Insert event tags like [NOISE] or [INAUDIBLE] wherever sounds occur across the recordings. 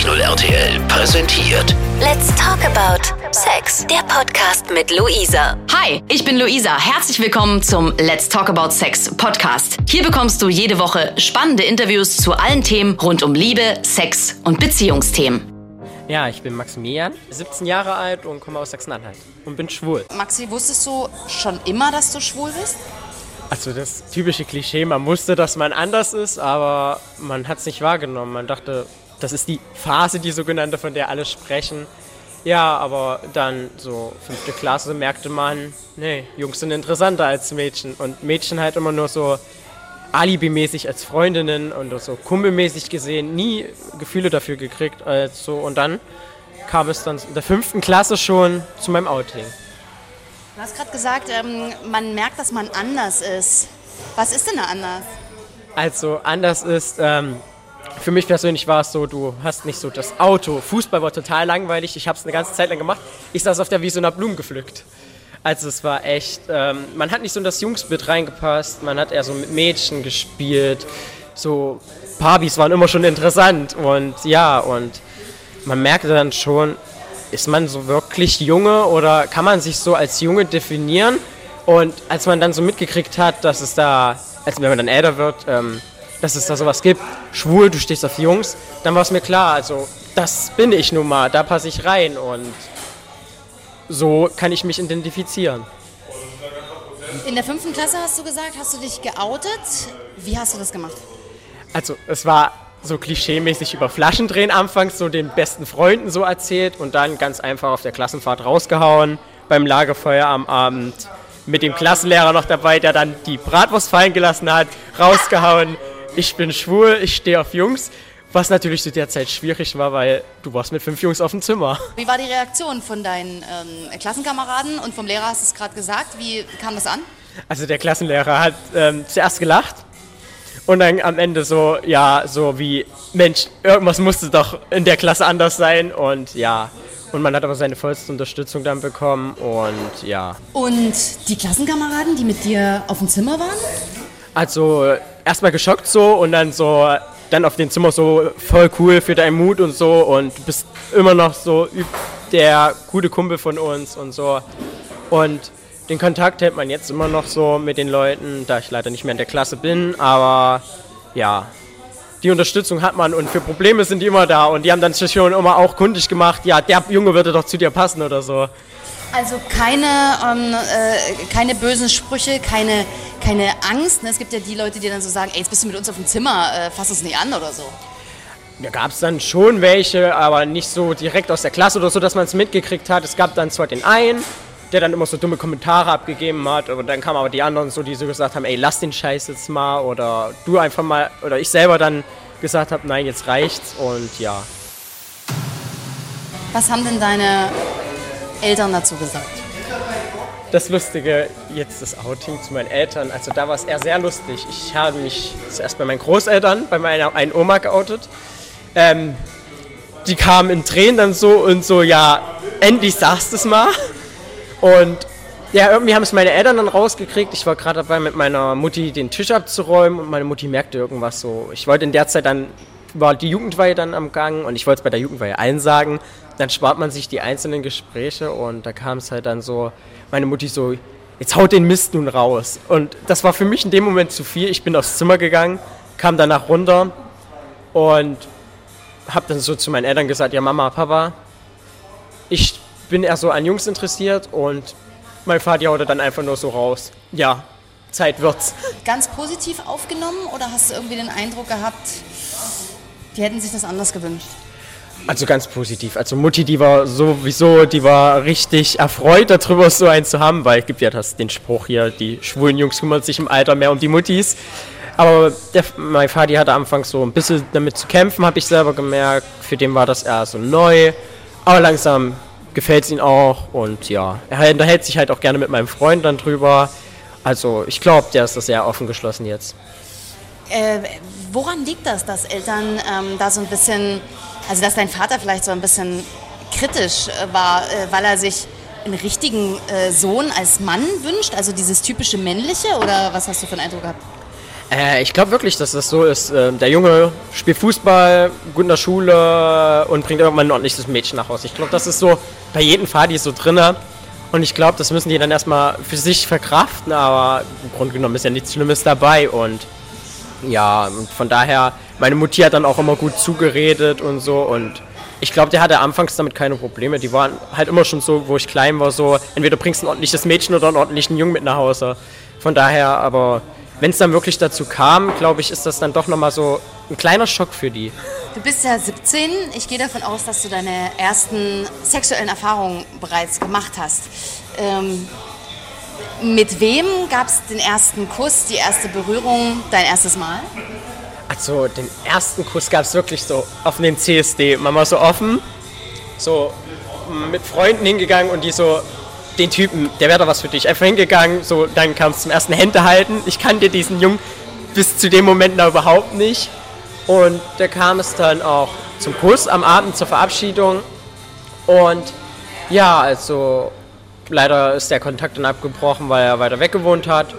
94.0 RTL präsentiert Let's talk about Sex. Der Podcast mit Luisa. Hi, ich bin Luisa. Herzlich willkommen zum Let's Talk About Sex Podcast. Hier bekommst du jede Woche spannende Interviews zu allen Themen rund um Liebe, Sex und Beziehungsthemen. Ja, ich bin Maximilian, 17 Jahre alt und komme aus Sachsen-Anhalt und bin schwul. Maxi, wusstest du schon immer, dass du schwul bist? Also das typische Klischee, man wusste, dass man anders ist, aber man hat es nicht wahrgenommen. Man dachte, das ist die Phase, die sogenannte, von der alle sprechen. Ja, aber dann so fünfte Klasse merkte man, nee, Jungs sind interessanter als Mädchen. Und Mädchen halt immer nur so alibimäßig als Freundinnen und so kumpelmäßig gesehen, nie Gefühle dafür gekriegt. Also, und dann kam es dann in der fünften Klasse schon zu meinem Outing. Du hast gerade gesagt, ähm, man merkt, dass man anders ist. Was ist denn da anders? Also anders ist, ähm, für mich persönlich war es so, du hast nicht so das Auto. Fußball war total langweilig, ich habe es eine ganze Zeit lang gemacht. Ich saß auf der Wiese und habe Blumen gepflückt. Also es war echt, ähm, man hat nicht so in das Jungsbild reingepasst, man hat eher so mit Mädchen gespielt. So Barbys waren immer schon interessant und ja, und man merkte dann schon, ist man so wirklich Junge oder kann man sich so als Junge definieren? Und als man dann so mitgekriegt hat, dass es da, als wenn man dann älter wird, ähm, dass es da sowas gibt, schwul, du stehst auf Jungs, dann war es mir klar, also das bin ich nun mal, da passe ich rein und so kann ich mich identifizieren. In der fünften Klasse hast du gesagt, hast du dich geoutet. Wie hast du das gemacht? Also es war so klischeemäßig über Flaschendrehen anfangs so den besten Freunden so erzählt und dann ganz einfach auf der Klassenfahrt rausgehauen, beim Lagerfeuer am Abend mit dem Klassenlehrer noch dabei, der dann die Bratwurst fallen gelassen hat, rausgehauen, ich bin schwul, ich stehe auf Jungs, was natürlich zu der Zeit schwierig war, weil du warst mit fünf Jungs auf dem Zimmer. Wie war die Reaktion von deinen ähm, Klassenkameraden und vom Lehrer hast du es gerade gesagt? Wie kam das an? Also der Klassenlehrer hat ähm, zuerst gelacht und dann am Ende so, ja, so wie, Mensch, irgendwas musste doch in der Klasse anders sein und ja. Und man hat aber seine vollste Unterstützung dann bekommen und ja. Und die Klassenkameraden, die mit dir auf dem Zimmer waren? Also erstmal geschockt so und dann so, dann auf dem Zimmer so voll cool für deinen Mut und so und du bist immer noch so der gute Kumpel von uns und so. Und den Kontakt hält man jetzt immer noch so mit den Leuten, da ich leider nicht mehr in der Klasse bin, aber ja, die Unterstützung hat man und für Probleme sind die immer da und die haben dann schon immer auch kundig gemacht, ja, der Junge würde doch zu dir passen oder so. Also keine, ähm, äh, keine bösen Sprüche, keine, keine Angst. Ne? Es gibt ja die Leute, die dann so sagen, ey, jetzt bist du mit uns auf dem Zimmer, äh, fass uns nicht an oder so. Da gab es dann schon welche, aber nicht so direkt aus der Klasse oder so, dass man es mitgekriegt hat. Es gab dann zwar den einen, der dann immer so dumme Kommentare abgegeben hat, und dann kamen aber die anderen so, die so gesagt haben, ey, lass den Scheiß jetzt mal oder du einfach mal, oder ich selber dann gesagt habe, nein, jetzt reicht's und ja. Was haben denn deine Eltern dazu gesagt? Das Lustige, jetzt das Outing zu meinen Eltern, also da war es eher sehr lustig. Ich habe mich zuerst bei meinen Großeltern, bei meiner einen Oma geoutet. Ähm, die kamen in Tränen dann so und so, ja, endlich sagst du es mal. Und ja, irgendwie haben es meine Eltern dann rausgekriegt. Ich war gerade dabei, mit meiner Mutti den Tisch abzuräumen und meine Mutti merkte irgendwas so. Ich wollte in der Zeit dann, war die Jugendweihe dann am Gang und ich wollte es bei der Jugendweihe allen sagen. Dann spart man sich die einzelnen Gespräche und da kam es halt dann so, meine Mutti so, jetzt haut den Mist nun raus. Und das war für mich in dem Moment zu viel. Ich bin aufs Zimmer gegangen, kam danach runter und habe dann so zu meinen Eltern gesagt, ja Mama, Papa, ich bin eher so an Jungs interessiert und mein Vater haut dann einfach nur so raus. Ja, Zeit wird's. [LAUGHS] Ganz positiv aufgenommen oder hast du irgendwie den Eindruck gehabt, die hätten sich das anders gewünscht? Also ganz positiv. Also Mutti, die war sowieso, die war richtig erfreut darüber, so einen zu haben, weil es gibt ja das, den Spruch hier, die schwulen Jungs kümmern sich im Alter mehr um die Muttis. Aber der, mein Vater hatte anfangs so ein bisschen damit zu kämpfen, habe ich selber gemerkt. Für den war das eher so neu. Aber langsam gefällt es ihm auch und ja, er unterhält sich halt auch gerne mit meinem Freund dann drüber. Also ich glaube, der ist da sehr offen geschlossen jetzt. Äh, woran liegt das, dass Eltern ähm, da so ein bisschen, also dass dein Vater vielleicht so ein bisschen kritisch äh, war, äh, weil er sich einen richtigen äh, Sohn als Mann wünscht, also dieses typische männliche oder was hast du für einen Eindruck gehabt? Äh, ich glaube wirklich, dass das so ist. Äh, der Junge spielt Fußball, gut in der Schule und bringt irgendwann ein ordentliches Mädchen nach Hause. Ich glaube, das ist so bei jedem Fadi so drinne. Und ich glaube, das müssen die dann erstmal für sich verkraften, aber im Grunde genommen ist ja nichts Schlimmes dabei. Und ja, und von daher, meine Mutti hat dann auch immer gut zugeredet und so. Und ich glaube, der hatte anfangs damit keine Probleme. Die waren halt immer schon so, wo ich klein war, so, entweder bringst du ein ordentliches Mädchen oder einen ordentlichen Jungen mit nach Hause. Von daher, aber wenn es dann wirklich dazu kam, glaube ich, ist das dann doch nochmal so ein kleiner Schock für die. Du bist ja 17. Ich gehe davon aus, dass du deine ersten sexuellen Erfahrungen bereits gemacht hast. Ähm, mit wem gab es den ersten Kuss, die erste Berührung, dein erstes Mal? Also den ersten Kuss gab es wirklich so auf den CSD. Man war so offen, so mit Freunden hingegangen und die so, den Typen, der wäre doch was für dich. Einfach hingegangen, so, dann kam es zum ersten Hände halten. Ich kannte diesen Jungen bis zu dem Moment noch überhaupt nicht. Und da kam es dann auch zum Kuss am Abend zur Verabschiedung. Und ja, also leider ist der Kontakt dann abgebrochen, weil er weiter weg gewohnt hat.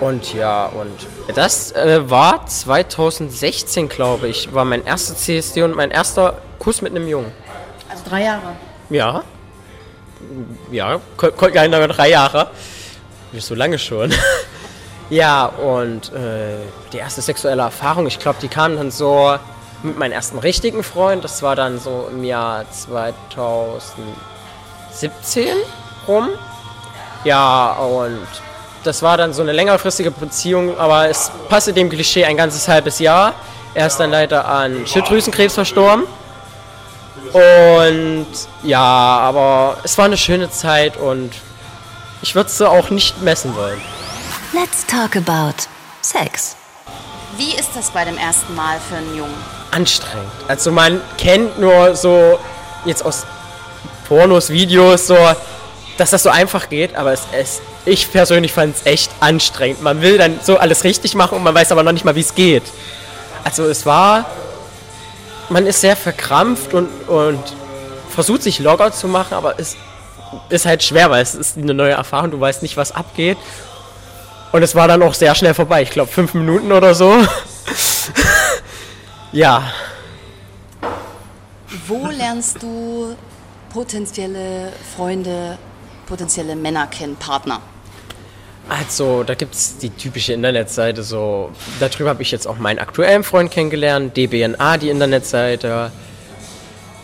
Und ja, und das äh, war 2016, glaube ich, war mein erster CSD und mein erster Kuss mit einem Jungen. Also drei Jahre. Ja, ja, keine drei Jahre. Nicht so lange schon. [LAUGHS] ja, und äh, die erste sexuelle Erfahrung, ich glaube, die kam dann so mit meinem ersten richtigen Freund. Das war dann so im Jahr 2017 rum. Ja, und das war dann so eine längerfristige Beziehung, aber es passte dem Klischee ein ganzes halbes Jahr. Er ist dann leider an Schilddrüsenkrebs verstorben. Und ja, aber es war eine schöne Zeit und ich würde es auch nicht messen wollen. Let's talk about Sex. Wie ist das bei dem ersten Mal für einen Jungen? Anstrengend. Also man kennt nur so jetzt aus Pornos, Videos so, dass das so einfach geht, aber es ist, ich persönlich fand es echt anstrengend. Man will dann so alles richtig machen und man weiß aber noch nicht mal, wie es geht. Also es war man ist sehr verkrampft und, und versucht sich locker zu machen, aber es ist halt schwer, weil es ist eine neue Erfahrung, du weißt nicht, was abgeht. Und es war dann auch sehr schnell vorbei, ich glaube fünf Minuten oder so. [LAUGHS] ja. Wo lernst du potenzielle Freunde, potenzielle Männer kennen, Partner? Also, da gibt es die typische Internetseite, so, darüber habe ich jetzt auch meinen aktuellen Freund kennengelernt, DBNA, die Internetseite.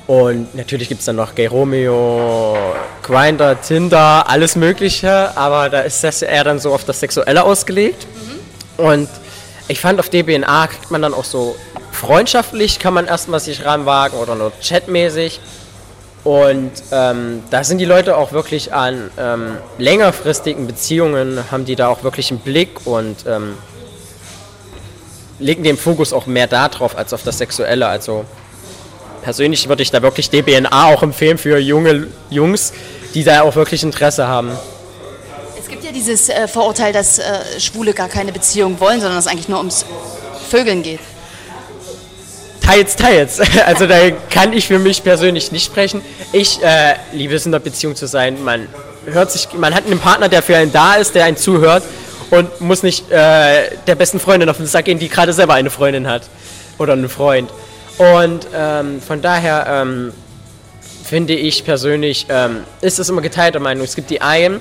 Und natürlich gibt es dann noch Gay Romeo, Grindr, Tinder, alles Mögliche, aber da ist das eher dann so auf das Sexuelle ausgelegt. Mhm. Und ich fand, auf DBNA kriegt man dann auch so freundschaftlich, kann man erstmal sich ranwagen oder nur chatmäßig. Und ähm, da sind die Leute auch wirklich an ähm, längerfristigen Beziehungen, haben die da auch wirklich einen Blick und ähm, legen den Fokus auch mehr darauf als auf das Sexuelle. Also persönlich würde ich da wirklich DBNA auch empfehlen für junge Jungs, die da auch wirklich Interesse haben. Es gibt ja dieses äh, Vorurteil, dass äh, Schwule gar keine Beziehung wollen, sondern es eigentlich nur ums Vögeln geht teils, teils. [LAUGHS] Also da kann ich für mich persönlich nicht sprechen. Ich äh, liebe es in einer Beziehung zu sein. Man hört sich, man hat einen Partner, der für einen da ist, der einen zuhört und muss nicht äh, der besten Freundin auf den Sack gehen, die gerade selber eine Freundin hat oder einen Freund. Und ähm, von daher ähm, finde ich persönlich, ähm, ist es immer geteilter Meinung. Es gibt die einen,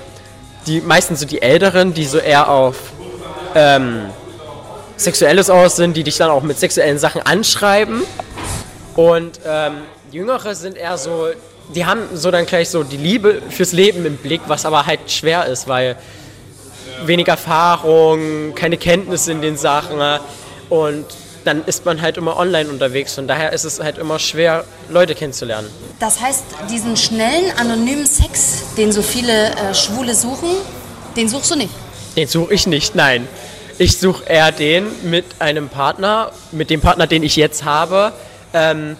die meistens so die Älteren, die so eher auf ähm, Sexuelles aus sind, die dich dann auch mit sexuellen Sachen anschreiben. Und ähm, Jüngere sind eher so, die haben so dann gleich so die Liebe fürs Leben im Blick, was aber halt schwer ist, weil wenig Erfahrung, keine Kenntnisse in den Sachen und dann ist man halt immer online unterwegs und daher ist es halt immer schwer, Leute kennenzulernen. Das heißt, diesen schnellen, anonymen Sex, den so viele äh, Schwule suchen, den suchst du nicht? Den suche ich nicht, nein. Ich suche eher den mit einem Partner, mit dem Partner, den ich jetzt habe, ähm,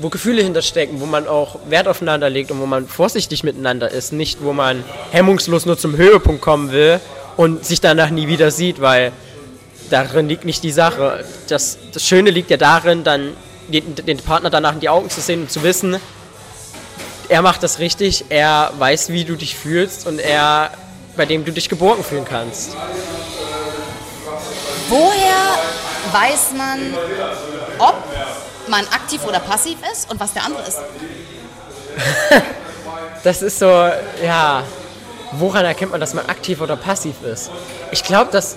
wo Gefühle hinterstecken, wo man auch Wert aufeinander legt und wo man vorsichtig miteinander ist. Nicht, wo man hemmungslos nur zum Höhepunkt kommen will und sich danach nie wieder sieht, weil darin liegt nicht die Sache. Das, das Schöne liegt ja darin, dann den, den Partner danach in die Augen zu sehen und zu wissen, er macht das richtig, er weiß, wie du dich fühlst und er, bei dem du dich geborgen fühlen kannst. Woher weiß man, ob man aktiv oder passiv ist und was der andere ist? [LAUGHS] Das ist so, ja, woran erkennt man, dass man aktiv oder passiv ist? Ich glaube, das,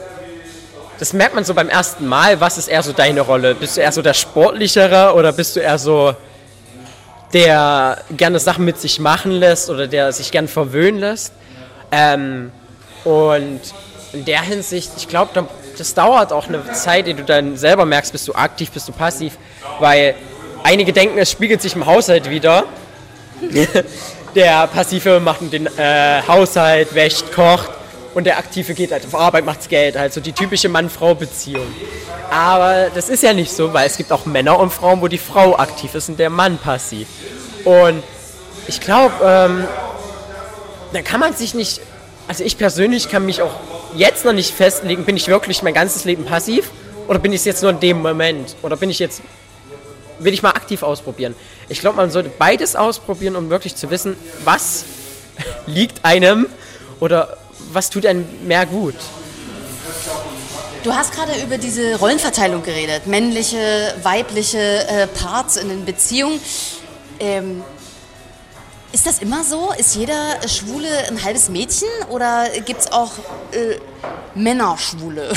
das merkt man so beim ersten Mal. Was ist eher so deine Rolle? Bist du eher so der Sportlichere oder bist du eher so der gerne Sachen mit sich machen lässt oder der sich gern verwöhnen lässt? Ähm, und in der Hinsicht, ich glaube, das dauert auch eine Zeit, die du dann selber merkst, bist du aktiv, bist du passiv, weil einige denken, es spiegelt sich im Haushalt wieder. [LAUGHS] der Passive macht den äh, Haushalt, wäscht, kocht und der Aktive geht halt auf Arbeit, macht's Geld, also die typische Mann-Frau-Beziehung. Aber das ist ja nicht so, weil es gibt auch Männer und Frauen, wo die Frau aktiv ist und der Mann passiv. Und ich glaube, ähm, da kann man sich nicht, also ich persönlich kann mich auch jetzt noch nicht festlegen, bin ich wirklich mein ganzes Leben passiv oder bin ich es jetzt nur in dem Moment oder bin ich jetzt will ich mal aktiv ausprobieren. Ich glaube, man sollte beides ausprobieren, um wirklich zu wissen, was [LAUGHS] liegt einem oder was tut einem mehr gut. Du hast gerade über diese Rollenverteilung geredet, männliche, weibliche äh, Parts in den Beziehungen. Ähm, ist das immer so? Ist jeder Schwule ein halbes Mädchen oder gibt es auch äh, Männerschwule?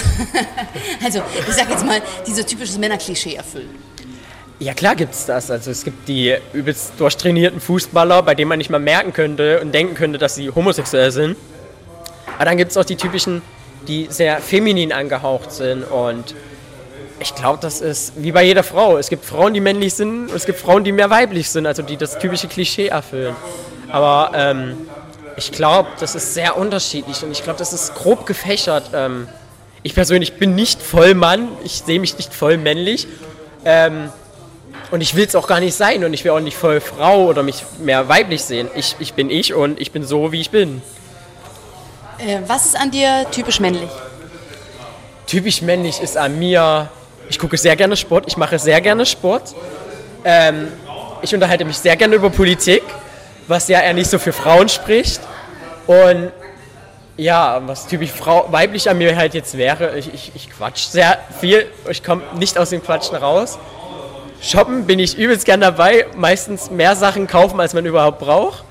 [LAUGHS] also ich sag jetzt mal, die so typisches Männerklischee erfüllen. Ja, klar gibt es das. Also es gibt die übelst durchtrainierten Fußballer, bei denen man nicht mal merken könnte und denken könnte, dass sie homosexuell sind. Aber dann gibt es auch die typischen, die sehr feminin angehaucht sind. Und ich glaube, das ist wie bei jeder Frau. Es gibt Frauen, die männlich sind und es gibt Frauen, die mehr weiblich sind, also die das typische Klischee erfüllen. Aber ähm, ich glaube, das ist sehr unterschiedlich und ich glaube, das ist grob gefächert. Ähm, ich persönlich bin nicht voll Mann, ich sehe mich nicht voll männlich. Ähm, und ich will es auch gar nicht sein und ich will auch nicht voll Frau oder mich mehr weiblich sehen. Ich, ich bin ich und ich bin so, wie ich bin. Äh, was ist an dir typisch männlich? Typisch männlich ist an mir, ich gucke sehr gerne Sport, ich mache sehr gerne Sport. Ähm, ich unterhalte mich sehr gerne über Politik, was ja eher nicht so für Frauen spricht. Und ja, was typisch Frau, weiblich an mir halt jetzt wäre, ich, ich, ich quatsch sehr viel, ich komme nicht aus dem Quatschen raus. Shoppen bin ich übelst gern dabei. Meistens mehr Sachen kaufen, als man überhaupt braucht.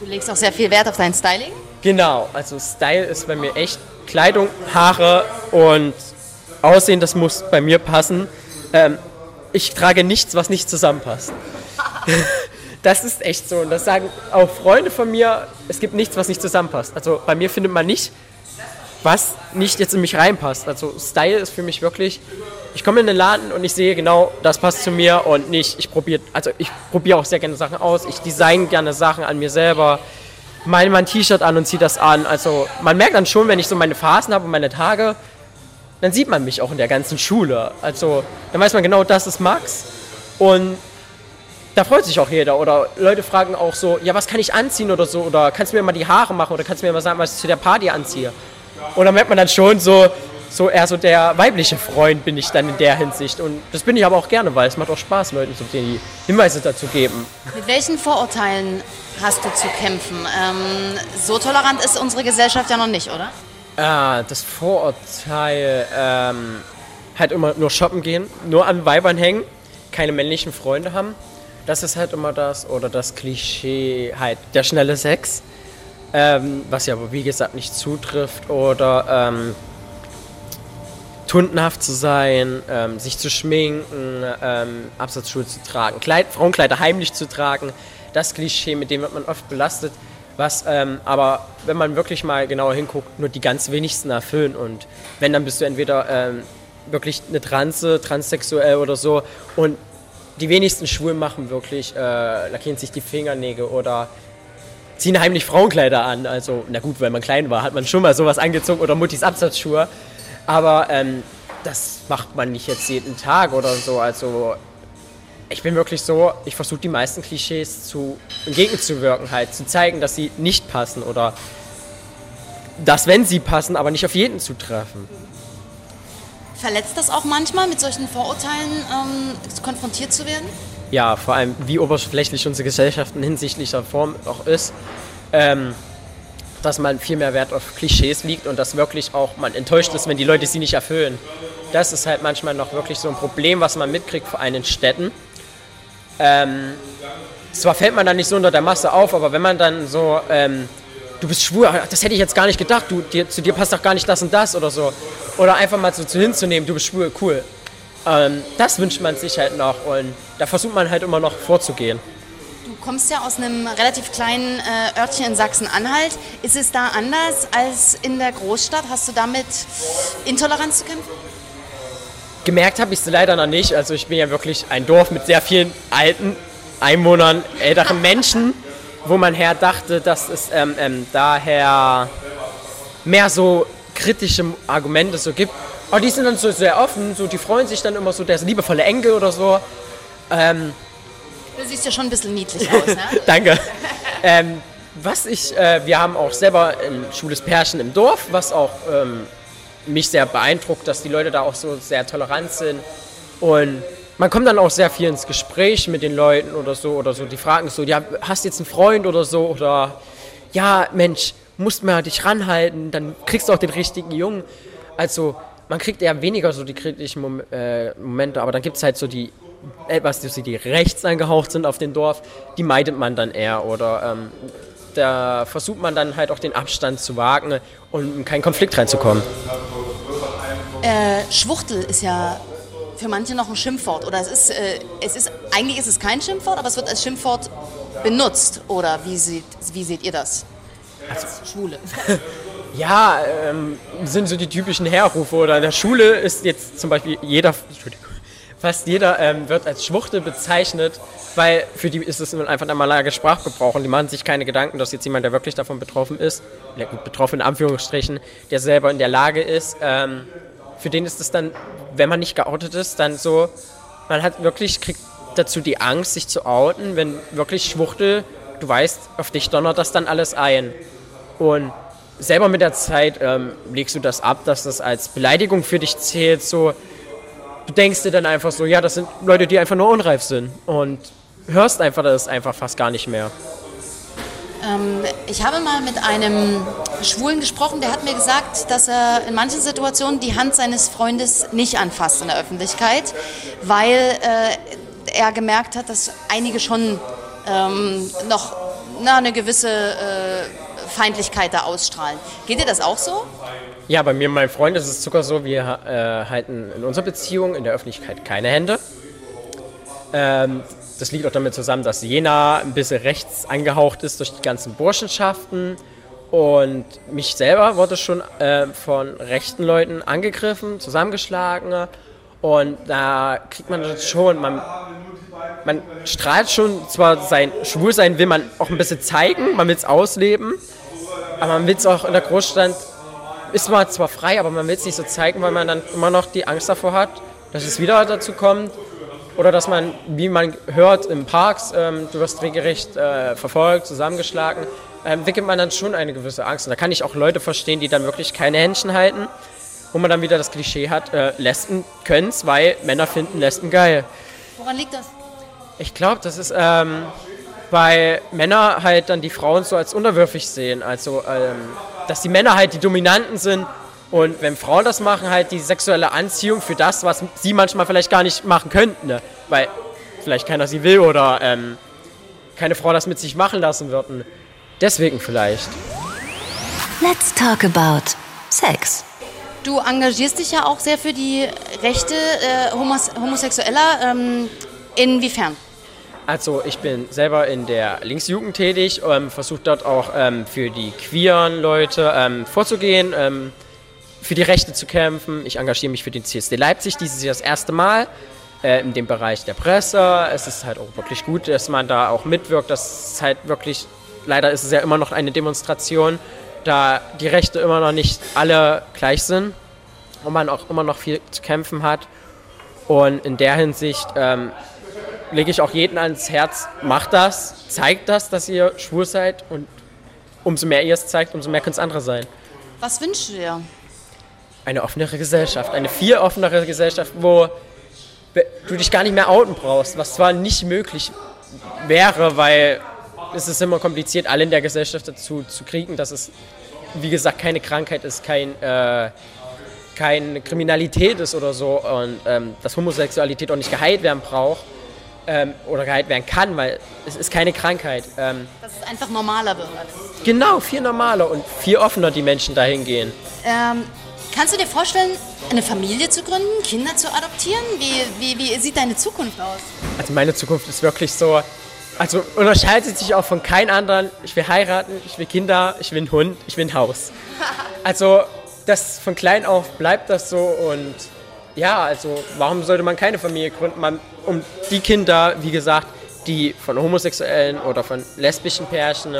Du legst auch sehr viel Wert auf dein Styling? Genau, also Style ist bei mir echt Kleidung, Haare und Aussehen, das muss bei mir passen. Ähm, ich trage nichts, was nicht zusammenpasst. [LAUGHS] das ist echt so. Und das sagen auch Freunde von mir, es gibt nichts, was nicht zusammenpasst. Also bei mir findet man nicht, was nicht jetzt in mich reinpasst. Also Style ist für mich wirklich ich komme in den Laden und ich sehe genau, das passt zu mir und nicht, ich probiere, also ich probiere auch sehr gerne Sachen aus, ich design gerne Sachen an mir selber, meine mein T-Shirt an und ziehe das an. Also man merkt dann schon, wenn ich so meine Phasen habe und meine Tage, dann sieht man mich auch in der ganzen Schule. Also dann weiß man genau, das ist Max und da freut sich auch jeder. Oder Leute fragen auch so, ja, was kann ich anziehen oder so? Oder kannst du mir mal die Haare machen? Oder kannst du mir mal sagen, was ich zu der Party anziehe? Und dann merkt man dann schon so, so eher so der weibliche Freund bin ich dann in der Hinsicht. Und das bin ich aber auch gerne, weil es macht auch Spaß, Leuten so die Hinweise dazu geben. Mit welchen Vorurteilen hast du zu kämpfen? Ähm, so tolerant ist unsere Gesellschaft ja noch nicht, oder? Ah, das Vorurteil, ähm, halt immer nur shoppen gehen, nur an Weibern hängen, keine männlichen Freunde haben. Das ist halt immer das. Oder das Klischee, halt der schnelle Sex. Ähm, was ja, wie gesagt, nicht zutrifft. Oder ähm, tundenhaft zu sein, ähm, sich zu schminken, ähm, Absatzschuhe zu tragen, Kleid, Frauenkleider heimlich zu tragen. Das Klischee, mit dem wird man oft belastet, was ähm, aber, wenn man wirklich mal genauer hinguckt, nur die ganz wenigsten erfüllen. Und wenn, dann bist du entweder ähm, wirklich eine Transe, transsexuell oder so. Und die wenigsten Schwulen machen wirklich, äh, lackieren sich die Fingernägel oder ziehen heimlich Frauenkleider an. Also, na gut, weil man klein war, hat man schon mal sowas angezogen oder Muttis Absatzschuhe. Aber ähm, das macht man nicht jetzt jeden Tag oder so. Also ich bin wirklich so, ich versuche die meisten Klischees zu entgegenzuwirken, halt zu zeigen, dass sie nicht passen oder dass, wenn sie passen, aber nicht auf jeden zutreffen. Verletzt das auch manchmal, mit solchen Vorurteilen ähm, konfrontiert zu werden? Ja, vor allem, wie oberflächlich unsere Gesellschaft in hinsichtlicher Form auch ist. Ähm, dass man viel mehr Wert auf Klischees liegt und dass wirklich auch man enttäuscht ist, wenn die Leute sie nicht erfüllen. Das ist halt manchmal noch wirklich so ein Problem, was man mitkriegt vor allem in Städten. Ähm, zwar fällt man dann nicht so unter der Masse auf, aber wenn man dann so, ähm, du bist schwul, das hätte ich jetzt gar nicht gedacht, du, dir, zu dir passt doch gar nicht das und das oder so. Oder einfach mal so zu hinzunehmen, du bist schwul, cool. Ähm, das wünscht man sich halt noch und da versucht man halt immer noch vorzugehen. Du kommst ja aus einem relativ kleinen äh, Örtchen in Sachsen-Anhalt. Ist es da anders als in der Großstadt? Hast du damit Intoleranz zu kämpfen? Gemerkt habe ich es leider noch nicht. Also ich bin ja wirklich ein Dorf mit sehr vielen alten Einwohnern, älteren Menschen, wo man her dachte, dass es ähm, ähm, daher mehr so kritische Argumente so gibt. Aber die sind dann so sehr offen, so die freuen sich dann immer so, der ist liebevolle Enkel oder so. Ähm, Du siehst ja schon ein bisschen niedlich aus, ne? [LAUGHS] Danke. ähm, was ich, äh, wir haben auch selber ein schwules Pärchen im Dorf, was auch ähm, mich sehr beeindruckt, dass die Leute da auch so sehr tolerant sind. Und man kommt dann auch sehr viel ins Gespräch mit den Leuten oder so, oder so. Die fragen so, ja, hast du jetzt einen Freund oder so, oder ja, Mensch, musst mal dich ranhalten, dann kriegst du auch den richtigen Jungen. Also, man kriegt eher weniger so die kritischen Mom äh, Momente, aber dann gibt es halt so die etwas, die rechts angehaucht sind auf dem Dorf, die meidet man dann eher oder ähm, da versucht man dann halt auch den Abstand zu wagen und in keinen Konflikt reinzukommen. Äh, Schwuchtel ist ja für manche noch ein Schimpfwort oder es ist, äh, es ist, eigentlich ist es kein Schimpfwort, aber es wird als Schimpfwort benutzt oder wie seht, wie seht ihr das? Als Schwule. [LAUGHS] ja, ähm, sind so die typischen Herrufe oder in der Schule ist jetzt zum Beispiel jeder, Entschuldigung, fast jeder ähm, wird als Schwuchtel bezeichnet, weil für die ist es einfach ein malager Sprachgebrauch und die machen sich keine Gedanken, dass jetzt jemand, der wirklich davon betroffen ist, ja gut, betroffen in Anführungsstrichen, der selber in der Lage ist, ähm, für den ist es dann, wenn man nicht geoutet ist, dann so, man hat wirklich, kriegt dazu die Angst, sich zu outen, wenn wirklich Schwuchtel, du weißt, auf dich donnert das dann alles ein. Und selber mit der Zeit ähm, legst du das ab, dass das als Beleidigung für dich zählt, so, du denkst dir dann einfach so, ja, das sind Leute, die einfach nur unreif sind und hörst einfach das einfach fast gar nicht mehr. Ähm, ich habe mal mit einem Schwulen gesprochen, der hat mir gesagt, dass er in manchen Situationen die Hand seines Freundes nicht anfasst in der Öffentlichkeit, weil äh, er gemerkt hat, dass einige schon ähm, noch na, eine gewisse äh, Feindlichkeit da ausstrahlen. Geht dir das auch so? Ja, bei mir und meinem Freund ist es sogar so, wir äh, halten in unserer Beziehung in der Öffentlichkeit keine Hände. Ähm, das liegt auch damit zusammen, dass Jena ein bisschen rechts angehaucht ist durch die ganzen Burschenschaften. Und mich selber wurde schon äh, von rechten Leuten angegriffen, zusammengeschlagen. Und da kriegt man das schon, man, man strahlt schon zwar sein Schwulsein, will man auch ein bisschen zeigen, man will es ausleben, aber man will es auch in der Großstadt ist man zwar frei, aber man will es nicht so zeigen, weil man dann immer noch die Angst davor hat, dass es wieder dazu kommt. Oder dass man, wie man hört, im Parks, ähm, du wirst regelrecht äh, verfolgt, zusammengeschlagen, entwickelt man dann schon eine gewisse Angst. Und da kann ich auch Leute verstehen, die dann wirklich keine Händchen halten, wo man dann wieder das Klischee hat, äh, Lesben können es, weil Männer finden Lesben geil. Woran liegt das? Ich glaube, das ist, ähm, weil Männer halt dann die Frauen so als unterwürfig sehen. Also, ähm, dass die Männer halt die Dominanten sind und wenn Frauen das machen, halt die sexuelle Anziehung für das, was sie manchmal vielleicht gar nicht machen könnten. Ne? Weil vielleicht keiner sie will oder ähm, keine Frau das mit sich machen lassen würden. Deswegen vielleicht. Let's talk about Sex. Du engagierst dich ja auch sehr für die Rechte äh, Homos Homosexueller. Ähm, inwiefern? Also ich bin selber in der Linksjugend tätig, ähm, versuche dort auch ähm, für die queeren Leute ähm, vorzugehen, ähm, für die Rechte zu kämpfen. Ich engagiere mich für den CSD Leipzig dieses Jahr das erste Mal äh, in dem Bereich der Presse. Es ist halt auch wirklich gut, dass man da auch mitwirkt. Das ist halt wirklich, leider ist es ja immer noch eine Demonstration, da die Rechte immer noch nicht alle gleich sind und man auch immer noch viel zu kämpfen hat. Und in der Hinsicht ähm, lege ich auch jeden ans Herz, macht das, zeigt das, dass ihr schwul seid und umso mehr ihr es zeigt, umso mehr können es andere sein. Was wünschst du dir? Eine offenere Gesellschaft, eine viel offenere Gesellschaft, wo du dich gar nicht mehr outen brauchst, was zwar nicht möglich wäre, weil es ist immer kompliziert, alle in der Gesellschaft dazu zu kriegen, dass es, wie gesagt, keine Krankheit ist, kein, äh, keine Kriminalität ist oder so und ähm, dass Homosexualität auch nicht geheilt werden braucht ähm, oder geheilt werden kann, weil es ist keine Krankheit. Ähm, Dass es einfach normaler wird. genau, viel normaler und viel offener die Menschen dahin gehen. Ähm, kannst du dir vorstellen, eine Familie zu gründen, Kinder zu adoptieren? Wie, wie, wie sieht deine Zukunft aus? Also meine Zukunft ist wirklich so, also unterscheidet sich auch von keinem anderen. Ich will heiraten, ich will Kinder, ich will einen Hund, ich will ein Haus. [LAUGHS] Also das von klein auf bleibt das so und ja, also warum sollte man keine Familie gründen? Man, um die Kinder, wie gesagt, die von homosexuellen oder von lesbischen Pärchen,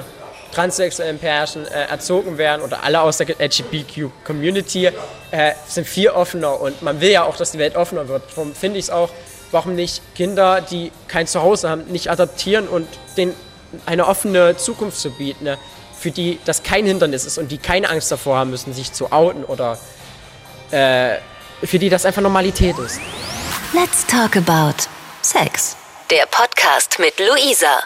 transsexuellen Pärchen äh, erzogen werden oder alle aus der LGBTQ-Community, äh, sind viel offener und man will ja auch, dass die Welt offener wird. Darum finde ich es auch, warum nicht Kinder, die kein Zuhause haben, nicht adoptieren und denen eine offene Zukunft zu bieten, ne? für die das kein Hindernis ist und die keine Angst davor haben müssen, sich zu outen oder äh, für die das einfach Normalität ist. Let's talk about Sex. Der Podcast mit Luisa.